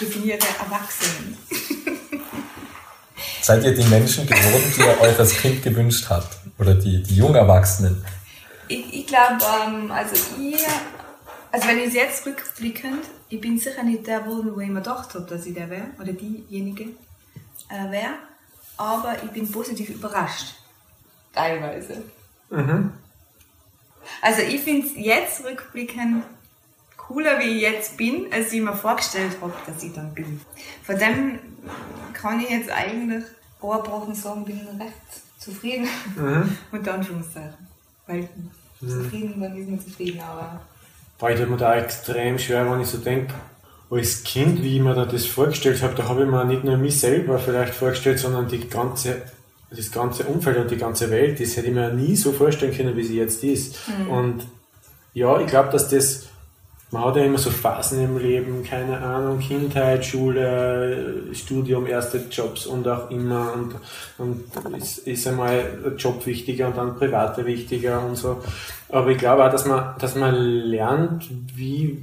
definierte Erwachsenen. Seid ihr die Menschen geworden, die ihr euch als Kind gewünscht habt? Oder die, die Jungerwachsenen? Ich, ich glaube, ähm, also ich, also wenn ich jetzt rückblickend, ich bin sicher nicht der geworden, wo ich mir gedacht habe, dass ich der wäre, oder diejenige äh, wäre, aber ich bin positiv überrascht. Teilweise. Also ich finde es jetzt rückblickend cooler, wie ich jetzt bin, als ich mir vorgestellt habe, dass ich dann bin. Von dem kann ich jetzt eigentlich ohrgebrochen sagen, bin ich recht zufrieden. Unter Anführungszeichen. Weil zufrieden, dann ist man zufrieden, aber Boah, ich mir da extrem schwer, wenn ich so denke, als Kind, wie ich mir da das vorgestellt habe, da habe ich mir nicht nur mich selber vielleicht vorgestellt, sondern die ganze, das ganze Umfeld und die ganze Welt, das hätte ich mir nie so vorstellen können, wie sie jetzt ist. Und ja, ich glaube, dass das man hat ja immer so Phasen im Leben, keine Ahnung, Kindheit, Schule, Studium, erste Jobs und auch immer und, und ist, ist einmal ein Job wichtiger und dann private wichtiger und so. Aber ich glaube auch, dass man, dass man lernt, wie,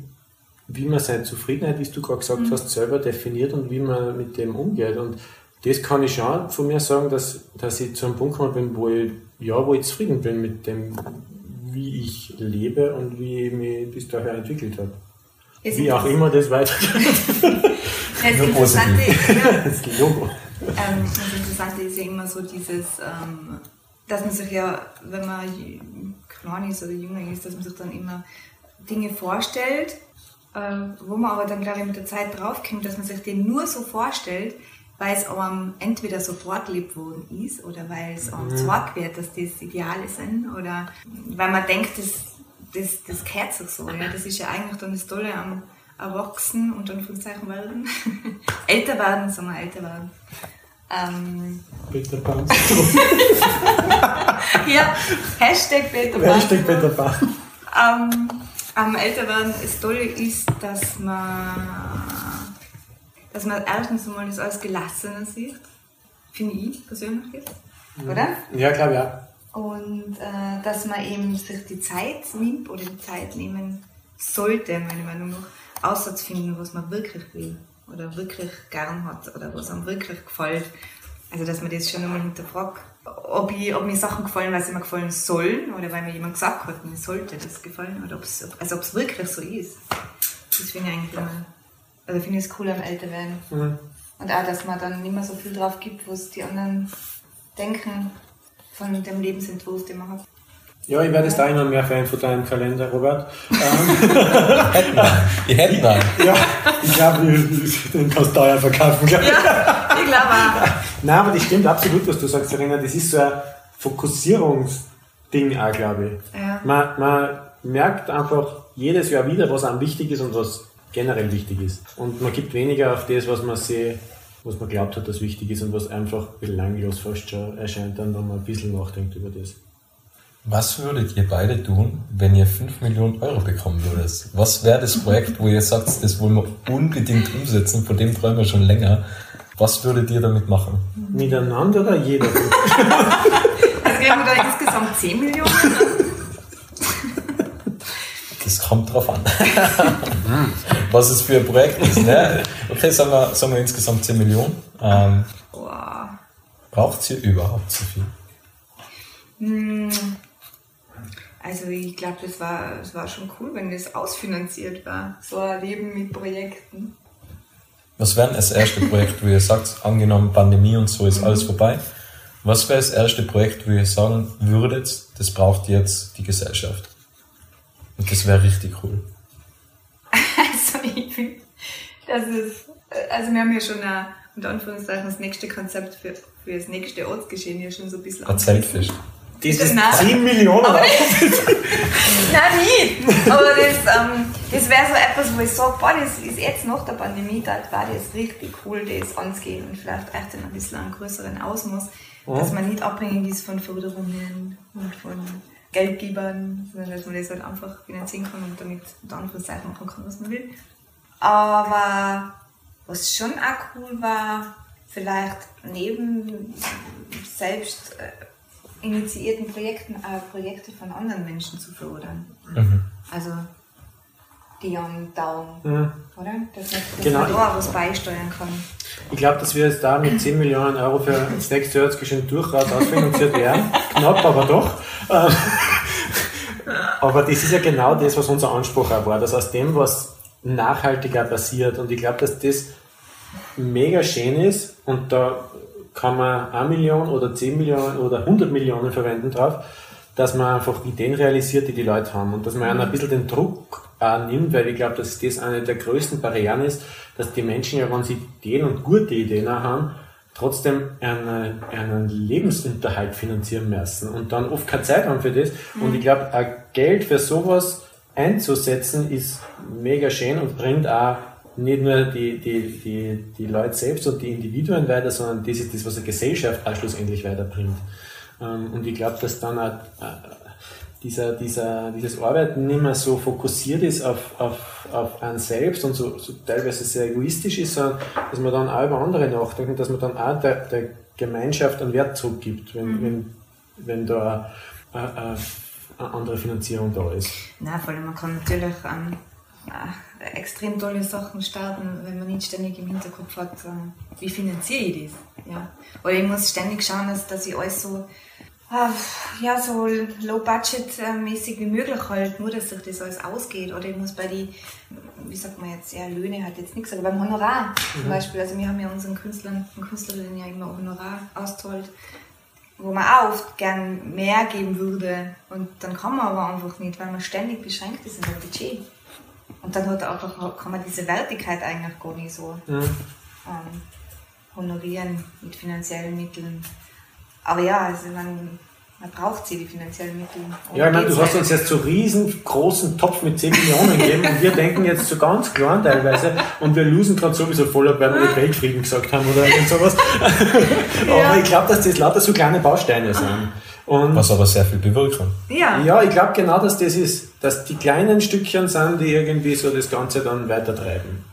wie man seine Zufriedenheit, wie du gerade gesagt mhm. hast, selber definiert und wie man mit dem umgeht. Und das kann ich schon von mir sagen, dass, dass ich zu einem Punkt gekommen bin, wo ich, ja, wo ich zufrieden bin mit dem, wie ich lebe und wie ich mich bis dahin entwickelt habe. Wie auch immer das weitergeht. das, Interessante, ja, das. Ähm, das Interessante ist ja immer so dieses, ähm, dass man sich ja, wenn man klein ist oder jünger ist, dass man sich dann immer Dinge vorstellt, äh, wo man aber dann, glaube ich, mit der Zeit draufkommt, dass man sich den nur so vorstellt, weil es einem entweder so vorgelebt worden ist oder weil es einem mhm. gesagt wird, dass das Ideale sind oder weil man denkt, das, das, das gehört sich so. Ja? Das ist ja eigentlich dann das Tolle am Erwachsen und Anführungszeichen werden. älter werden, sagen wir älter werden. Ähm, Peter Pan. ja, Hashtag Peter Pan. Hashtag Peter Pan. Ähm, am älter werden, das Tolle ist, dass man dass man erstens einmal das alles gelassener sieht, finde ich persönlich jetzt, mhm. oder? Ja, glaube ja. Und äh, dass man eben sich die Zeit nimmt oder die Zeit nehmen sollte, meiner Meinung nach, auszufinden, was man wirklich will oder wirklich gern hat oder was einem wirklich gefällt. Also, dass man das schon einmal hinterfragt, ob, ich, ob mir Sachen gefallen, weil sie mir gefallen sollen oder weil mir jemand gesagt hat, mir sollte das gefallen oder ob's, also ob es wirklich so ist. Das finde ich eigentlich immer also finde ich es cool am Älterwerden. Mhm. Und auch, dass man dann nicht mehr so viel drauf gibt, was die anderen denken von dem Lebensentwurf, den man hat. Ja, ich werde jetzt ja. auch immer mehr Fan von deinem Kalender, Robert. ich hätte einen. Ja, ich glaube, den kannst du teuer verkaufen. Glaub ich. Ja, ich glaube auch. Nein, aber das stimmt absolut, was du sagst, Serena. Das ist so ein Fokussierungsding auch, glaube ich. Ja. Man, man merkt einfach jedes Jahr wieder, was einem wichtig ist und was generell wichtig ist. Und man gibt weniger auf das, was man sieht, was man glaubt hat, dass wichtig ist und was einfach belanglos fast schon erscheint, dann, wenn man ein bisschen nachdenkt über das. Was würdet ihr beide tun, wenn ihr 5 Millionen Euro bekommen würdet? Was wäre das Projekt, wo ihr sagt, das wollen wir unbedingt umsetzen, von dem träumen wir schon länger? Was würdet ihr damit machen? Miteinander oder jeder? also wir haben da insgesamt 10 Millionen. Kommt drauf an. was es für ein Projekt ist. Ne? Okay, sagen wir, sagen wir insgesamt 10 Millionen. Ähm, Braucht ihr überhaupt so viel? Hm. Also ich glaube, das war, das war schon cool, wenn das ausfinanziert war. So ein Leben mit Projekten. Was wäre das erste Projekt, wo ihr sagt, angenommen Pandemie und so ist mhm. alles vorbei? Was wäre das erste Projekt, wo ihr sagen würdet, das braucht jetzt die Gesellschaft? Und das wäre richtig cool. Also ich finde, das ist, also wir haben ja schon ein, unter Anführungszeichen das nächste Konzept für, für das nächste Ortsgeschehen ja schon so ein bisschen Zeltfisch. Das ist Nein. 10 Millionen aber Nein, nicht. Aber das, ähm, das wäre so etwas, wo ich sage, boah, das ist jetzt nach der Pandemie, da war das richtig cool, das anzugehen und vielleicht echt in ein bisschen einen größeren Ausmaß, ja. dass man nicht abhängig ist von Förderungen und von Geldgebern, sondern dass man das halt einfach finanzieren kann und damit unter Anführungszeichen machen kann, was man will. Aber was schon auch cool war, vielleicht neben selbst äh, initiierten Projekten auch Projekte von anderen Menschen zu fördern. Mhm. Also die Young Down, mhm. oder? Dass man, dass genau. man da was beisteuern kann. Ich glaube, dass wir jetzt da mit 10 Millionen Euro für das nächste Jahr geschenkt durchaus ausfinanziert werden. Knapp, aber doch. Ähm, aber das ist ja genau das, was unser Anspruch auch war, dass aus dem, was nachhaltiger passiert, und ich glaube, dass das mega schön ist, und da kann man 1 Million oder 10 Millionen oder 100 Millionen verwenden drauf, dass man einfach Ideen realisiert, die die Leute haben und dass man mhm. ein bisschen den Druck äh, nimmt, weil ich glaube, dass das eine der größten Barrieren ist, dass die Menschen ja, wenn sie Ideen und gute Ideen haben, trotzdem einen, einen Lebensunterhalt finanzieren müssen und dann oft keine Zeit haben für das. Mhm. Und ich glaube, Geld für sowas einzusetzen ist mega schön und bringt auch nicht nur die, die, die, die Leute selbst und die Individuen weiter, sondern das ist das, was eine Gesellschaft auch schlussendlich weiterbringt. Ähm, und ich glaube, dass dann auch, äh, dieser, dieser, dieses Arbeiten nicht mehr so fokussiert ist auf, auf, auf einen selbst und so, so teilweise sehr egoistisch ist, sondern dass man dann auch über andere nachdenkt und dass man dann auch der, der Gemeinschaft einen Wert zurückgibt, wenn, mhm. wenn, wenn da eine, eine, eine, andere Finanzierung da ist. Na, vor allem man kann natürlich ähm, extrem tolle Sachen starten, wenn man nicht ständig im Hinterkopf hat, äh, wie finanziere ich das. Ja? Oder ich muss ständig schauen, dass, dass ich alles so ja, so low-budget-mäßig wie möglich halt, nur dass sich das alles ausgeht. Oder ich muss bei die, wie sagt man jetzt, ja, Löhne hat jetzt nichts, aber beim Honorar mhm. zum Beispiel, also wir haben ja unseren Künstlern und Künstlerinnen ja immer Honorar auszahlt, wo man auch oft gern mehr geben würde und dann kann man aber einfach nicht, weil man ständig beschränkt ist in der Budget. Und dann hat auch, kann man diese Wertigkeit eigentlich gar nicht so mhm. ähm, honorieren mit finanziellen Mitteln. Aber ja, also man, man braucht sie, die finanziellen Mittel. Ja, ich meine, du hast uns jetzt so riesengroßen Topf mit 10 Millionen gegeben und wir denken jetzt so ganz klein teilweise und wir losen gerade sowieso voll weil wir Weltfrieden gesagt haben oder irgend sowas. ja. Aber ich glaube, dass das lauter so kleine Bausteine sind. Und Was aber sehr viel bewirken. Ja, ja ich glaube genau, dass das ist, dass die kleinen Stückchen sind, die irgendwie so das Ganze dann weitertreiben.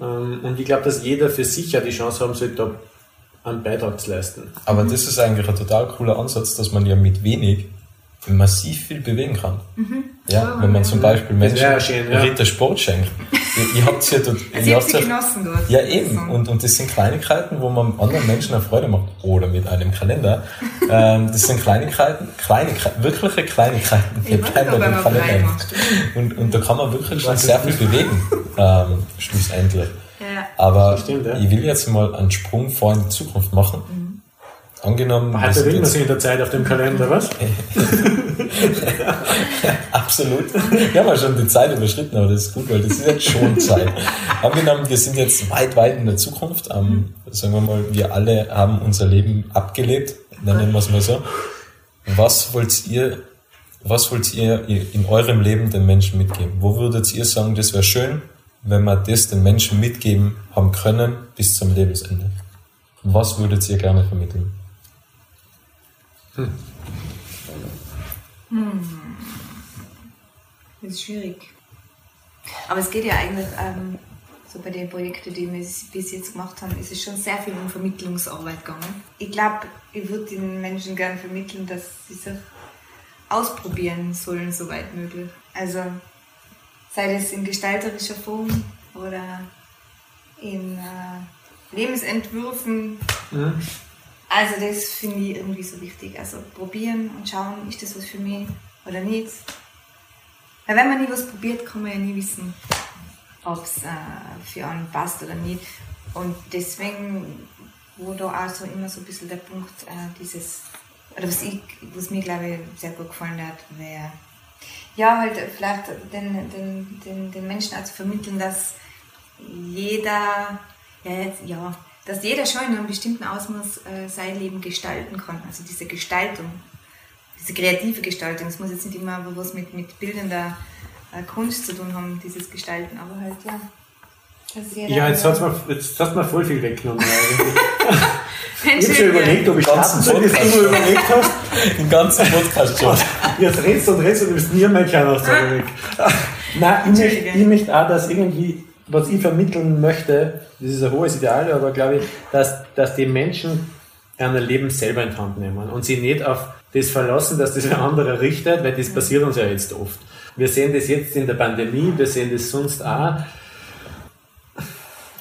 Ähm, und ich glaube, dass jeder für sich ja die Chance haben sollte, einen Beitrag zu leisten. Aber das ist eigentlich ein total cooler Ansatz, dass man ja mit wenig massiv viel bewegen kann. Mhm. Ja, oh, wenn man zum Beispiel Menschen schön, ja. Ritter Sport schenkt. ihr, ihr habt ja dort, also ihr habt ja, genossen dort. Ja, eben. Und, und das sind Kleinigkeiten, wo man anderen Menschen eine Freude macht. Oder mit einem Kalender. ähm, das sind Kleinigkeiten, kleine, wirkliche Kleinigkeiten. Wir bleiben bei dem Kalender. Und, und da kann man wirklich schon sehr viel bewegen, ähm, schlussendlich. Aber stimmt, ja. ich will jetzt mal einen Sprung vor in die Zukunft machen. Mhm. Angenommen. Heute bewegt man sich in der Zeit auf dem Kalender, was? Absolut. Wir haben ja schon die Zeit überschritten, aber das ist gut, weil das ist jetzt schon Zeit. Angenommen, wir sind jetzt weit, weit in der Zukunft. Ähm, sagen wir mal, wir alle haben unser Leben abgelebt, dann nennen wir es mal so. Was wollt ihr, was wollt ihr in eurem Leben den Menschen mitgeben? Wo würdet ihr sagen, das wäre schön, wenn wir das den Menschen mitgeben haben können bis zum Lebensende? Was würdet ihr gerne vermitteln? Hm. Hm. Das ist schwierig. Aber es geht ja eigentlich, ähm, so bei den Projekten, die wir bis jetzt gemacht haben, ist es schon sehr viel um Vermittlungsarbeit gegangen. Ich glaube, ich würde den Menschen gerne vermitteln, dass sie sich ausprobieren sollen, soweit möglich. Also sei das in gestalterischer Form oder in äh, Lebensentwürfen. Mhm. Also das finde ich irgendwie so wichtig. Also probieren und schauen, ist das was für mich oder nicht. Weil wenn man nie was probiert, kann man ja nie wissen, ob es äh, für einen passt oder nicht. Und deswegen, wo da auch so immer so ein bisschen der Punkt, äh, dieses, oder was, ich, was mir glaube ich sehr gut gefallen hat, wäre ja, halt vielleicht den, den, den, den Menschen auch zu vermitteln, dass jeder, ja, jetzt, ja, dass jeder schon in einem bestimmten Ausmaß äh, sein Leben gestalten kann. Also diese Gestaltung, diese kreative Gestaltung. Es muss jetzt nicht immer was mit, mit bildender äh, Kunst zu tun haben, dieses Gestalten, aber halt, ja. Ja, jetzt, hat's mir, jetzt hast du mir voll viel weggenommen. ich habe schon überlegt, ob ich starten soll, bis du überlegt hast. Den ganzen Podcast schon. Jetzt redest du und redest und du bist nie aus der Weg. Nein, ich möchte, ich möchte auch, dass irgendwie, was ich vermitteln möchte, das ist ein hohes Ideal, aber glaube ich, dass, dass die Menschen ihr Leben selber in die Hand nehmen und sie nicht auf das verlassen, dass das ein anderer richtet, weil das passiert uns ja jetzt oft. Wir sehen das jetzt in der Pandemie, wir sehen das sonst auch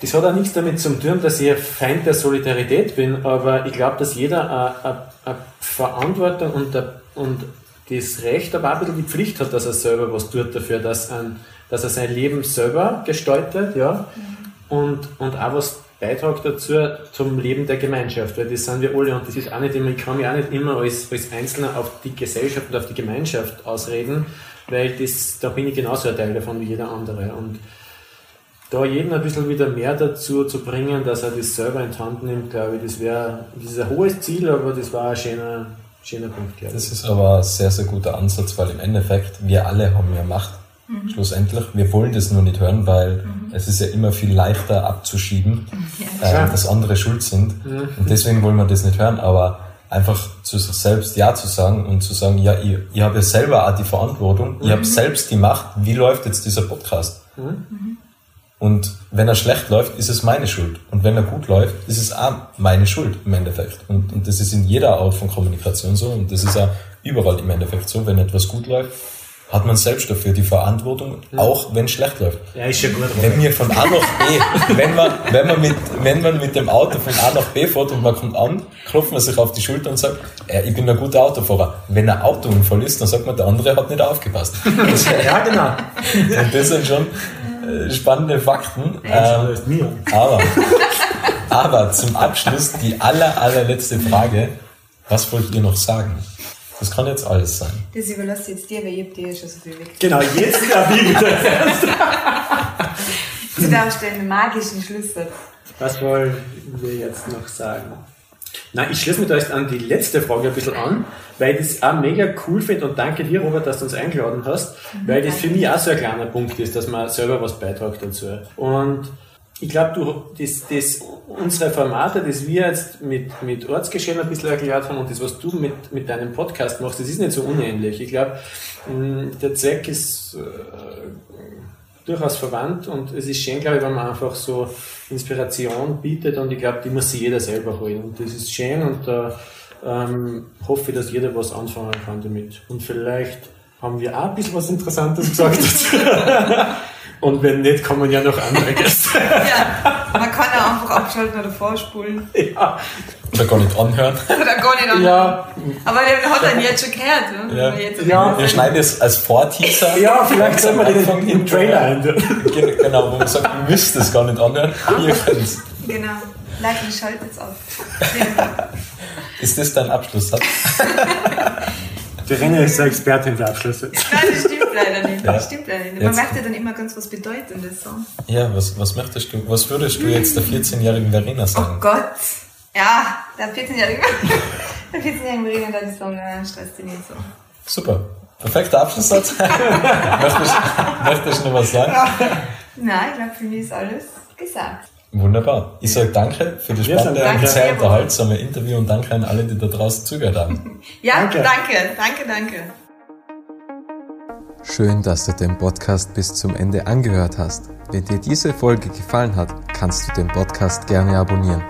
das hat auch nichts damit zu tun, dass ich ein Feind der Solidarität bin, aber ich glaube, dass jeder eine, Verantwortung und, eine, und das Recht, aber auch ein bisschen die Pflicht hat, dass er selber was tut dafür, dass, ein, dass er sein Leben selber gestaltet, ja, mhm. und, und auch was beitragt dazu zum Leben der Gemeinschaft, weil das sind wir alle und das ist auch nicht immer, ich kann mich auch nicht immer als, als Einzelner auf die Gesellschaft und auf die Gemeinschaft ausreden, weil das, da bin ich genauso ein Teil davon wie jeder andere und da jeden ein bisschen wieder mehr dazu zu bringen, dass er das selber in die Hand nimmt, glaube ich, das wäre, das ist ein hohes Ziel, aber das war ein schöner, schöner Punkt, ich. Das ist aber ein sehr, sehr guter Ansatz, weil im Endeffekt, wir alle haben ja Macht. Mhm. Schlussendlich. Wir wollen das nur nicht hören, weil mhm. es ist ja immer viel leichter abzuschieben, ja. äh, dass andere schuld sind. Mhm. Und deswegen wollen wir das nicht hören. Aber einfach zu sich selbst Ja zu sagen und zu sagen, ja, ich, ich habe ja selber auch die Verantwortung, ich habe selbst die Macht, wie läuft jetzt dieser Podcast? Und wenn er schlecht läuft, ist es meine Schuld. Und wenn er gut läuft, ist es auch meine Schuld im Endeffekt. Und, und das ist in jeder Art von Kommunikation so und das ist auch überall im Endeffekt so. Wenn etwas gut läuft, hat man selbst dafür die Verantwortung, auch wenn es schlecht läuft. Ja, ist schon gut. Wenn wir von A nach B, wenn man, wenn man mit, wenn man mit dem Auto von A nach B fährt und man kommt an, klopft man sich auf die Schulter und sagt, äh, ich bin ein guter Autofahrer. Wenn ein Autounfall ist, dann sagt man, der andere hat nicht aufgepasst. Das, Ja, genau. und das sind schon spannende Fakten. Ähm, aber, aber zum Abschluss die aller, allerletzte Frage. Was wollt ihr noch sagen? Das kann jetzt alles sein. Das überlasse ich jetzt dir, weil ich hab dir schon so viel weg. Genau, jetzt darf ich wieder. Du darfst den magischen Schlusssatz. Was wollen wir jetzt noch sagen? Nein, ich schließe mich da jetzt an die letzte Frage ein bisschen an, weil ich das auch mega cool finde und danke dir, Robert, dass du uns eingeladen hast, weil das für mich auch so ein kleiner Punkt ist, dass man selber was beitragt dazu. Und ich glaube, du, das, das, unsere Formate, das wir jetzt mit, mit Ortsgeschehen ein bisschen erklärt haben und das, was du mit, mit deinem Podcast machst, das ist nicht so unähnlich. Ich glaube, der Zweck ist äh, durchaus verwandt und es ist schön, glaube ich, wenn man einfach so Inspiration bietet und ich glaube, die muss sich jeder selber holen und das ist schön und da ähm, hoffe ich, dass jeder was anfangen kann damit und vielleicht haben wir auch ein bisschen was Interessantes gesagt und wenn nicht, kann man ja noch andere Gäste. Ja, man kann ja einfach abschalten oder vorspulen. ja. Oder gar nicht anhören. Oder gar nicht an. ja, Aber der hat dann jetzt schon gehört. Ne? Ja. Jetzt Ja. Wir schneiden es als Vorteaser. ja, vielleicht soll man den Anfang im, Trailer. Gen- Genau, wo man sagt, ihr müsst es gar nicht anhören. Ihr. Genau. Leute, schaltet jetzt auf. Ist das dein Abschlusssatz? Die Renner ist eine Expertin für Abschlüsse. Nein, das stimmt leider nicht. Ja. Das stimmt leider nicht. Man Jetzt- merkt ja dann immer ganz was Bedeutendes so. Ja, was, was möchtest du, was würdest du jetzt der 14-jährigen Verena Oh sagen? Gott. Ja, der 14-Jährige. Der 14-Jährige Marina dann sagen, ja, stresst dich nicht so. Super. Perfekter Abschlusssatz. möchtest, möchtest du noch was sagen? Nein, ich glaube, für mich ist alles gesagt. Wunderbar. Ich sage danke für das spannende und sehr unterhaltsame Interview und danke an alle, die da draußen zugehört haben. Ja, Danke. danke, danke, danke. Schön, dass du den Podcast bis zum Ende angehört hast. Wenn dir diese Folge gefallen hat, kannst du den Podcast gerne abonnieren.